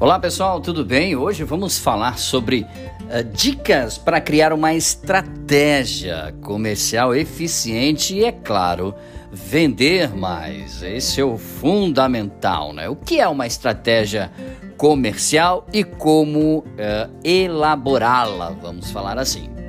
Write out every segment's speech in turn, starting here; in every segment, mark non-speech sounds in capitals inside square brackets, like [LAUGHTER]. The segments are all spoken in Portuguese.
Olá pessoal, tudo bem? Hoje vamos falar sobre uh, dicas para criar uma estratégia comercial eficiente e, é claro, vender mais. Esse é o fundamental, né? O que é uma estratégia comercial e como uh, elaborá-la, vamos falar assim.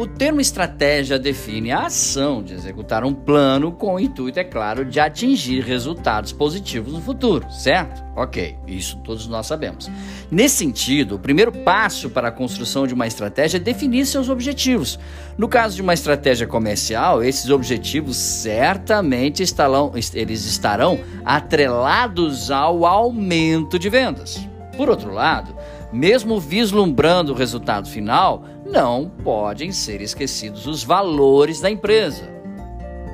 O termo estratégia define a ação de executar um plano com o intuito, é claro, de atingir resultados positivos no futuro, certo? Ok, isso todos nós sabemos. Nesse sentido, o primeiro passo para a construção de uma estratégia é definir seus objetivos. No caso de uma estratégia comercial, esses objetivos certamente estarão, eles estarão atrelados ao aumento de vendas. Por outro lado, mesmo vislumbrando o resultado final, não podem ser esquecidos os valores da empresa.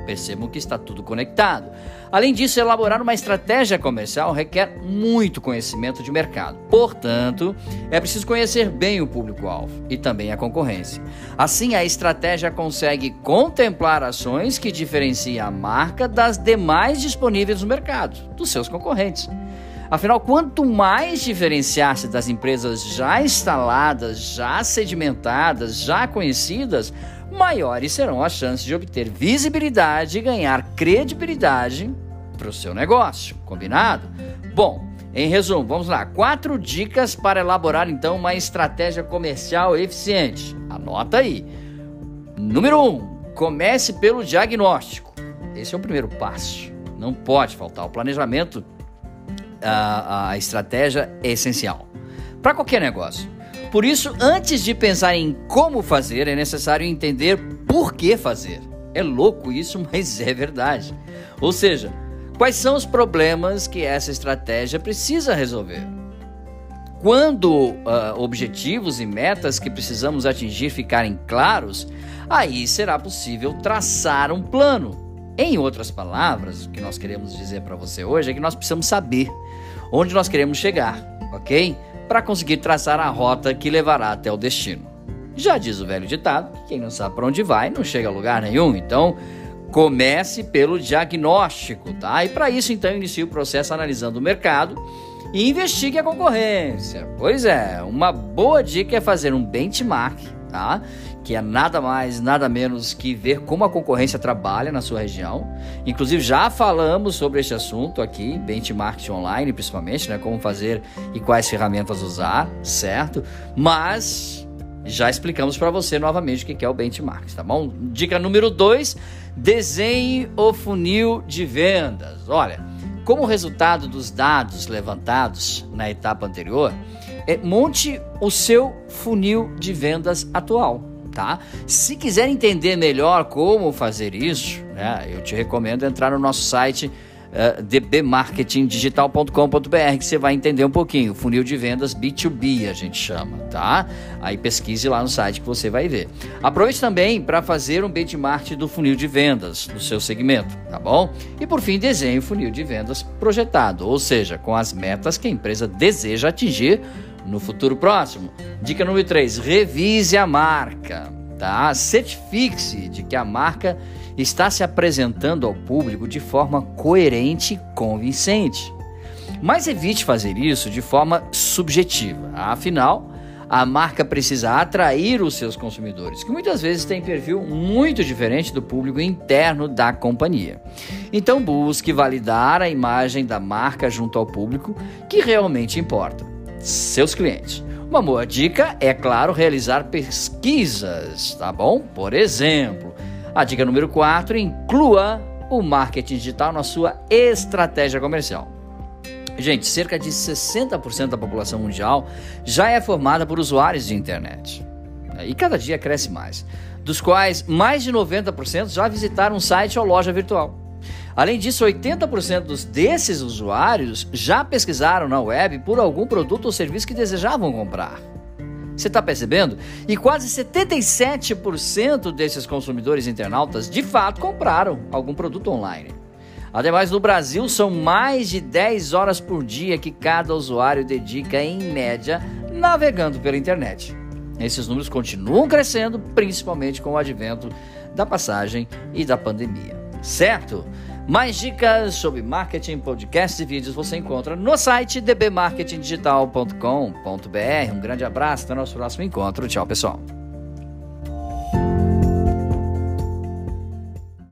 Percebam que está tudo conectado. Além disso, elaborar uma estratégia comercial requer muito conhecimento de mercado. Portanto, é preciso conhecer bem o público-alvo e também a concorrência. Assim, a estratégia consegue contemplar ações que diferenciem a marca das demais disponíveis no mercado, dos seus concorrentes. Afinal, quanto mais diferenciar-se das empresas já instaladas, já sedimentadas, já conhecidas, maiores serão as chances de obter visibilidade e ganhar credibilidade para o seu negócio. Combinado? Bom, em resumo, vamos lá. Quatro dicas para elaborar então uma estratégia comercial eficiente. Anota aí. Número um, comece pelo diagnóstico. Esse é o primeiro passo. Não pode faltar. O planejamento a, a estratégia é essencial para qualquer negócio. Por isso, antes de pensar em como fazer, é necessário entender por que fazer. É louco isso, [LAUGHS] mas é verdade. Ou seja, quais são os problemas que essa estratégia precisa resolver? Quando uh, objetivos e metas que precisamos atingir ficarem claros, aí será possível traçar um plano em outras palavras, o que nós queremos dizer para você hoje é que nós precisamos saber onde nós queremos chegar, ok? Para conseguir traçar a rota que levará até o destino. Já diz o velho ditado: que quem não sabe para onde vai não chega a lugar nenhum. Então, comece pelo diagnóstico, tá? E para isso, então, inicie o processo analisando o mercado e investigue a concorrência. Pois é, uma boa dica é fazer um benchmark, tá? que é nada mais, nada menos que ver como a concorrência trabalha na sua região. Inclusive, já falamos sobre este assunto aqui, benchmarking online, principalmente, né? Como fazer e quais ferramentas usar, certo? Mas já explicamos para você novamente o que é o benchmark, tá bom? Dica número 2: desenhe o funil de vendas. Olha, como resultado dos dados levantados na etapa anterior, é, monte o seu funil de vendas atual tá? Se quiser entender melhor como fazer isso, né, eu te recomendo entrar no nosso site uh, dbmarketingdigital.com.br que você vai entender um pouquinho. Funil de vendas B2B a gente chama, tá? Aí pesquise lá no site que você vai ver. Aproveite também para fazer um benchmark do funil de vendas do seu segmento, tá bom? E por fim, desenhe o funil de vendas projetado, ou seja, com as metas que a empresa deseja atingir no futuro próximo. Dica número 3: revise a marca. Tá? Certifique-se de que a marca está se apresentando ao público de forma coerente e convincente. Mas evite fazer isso de forma subjetiva. Afinal, a marca precisa atrair os seus consumidores, que muitas vezes têm perfil muito diferente do público interno da companhia. Então, busque validar a imagem da marca junto ao público que realmente importa seus clientes. Uma boa dica é, claro, realizar pesquisas, tá bom? Por exemplo, a dica número 4, inclua o marketing digital na sua estratégia comercial. Gente, cerca de 60% da população mundial já é formada por usuários de internet. E cada dia cresce mais, dos quais mais de 90% já visitaram um site ou loja virtual. Além disso, 80% dos, desses usuários já pesquisaram na web por algum produto ou serviço que desejavam comprar. Você está percebendo? E quase 77% desses consumidores internautas de fato compraram algum produto online. Ademais, no Brasil, são mais de 10 horas por dia que cada usuário dedica, em média, navegando pela internet. Esses números continuam crescendo, principalmente com o advento da passagem e da pandemia. Certo? Mais dicas sobre marketing, podcasts e vídeos você encontra no site dbmarketingdigital.com.br. Um grande abraço, até o nosso próximo encontro. Tchau, pessoal.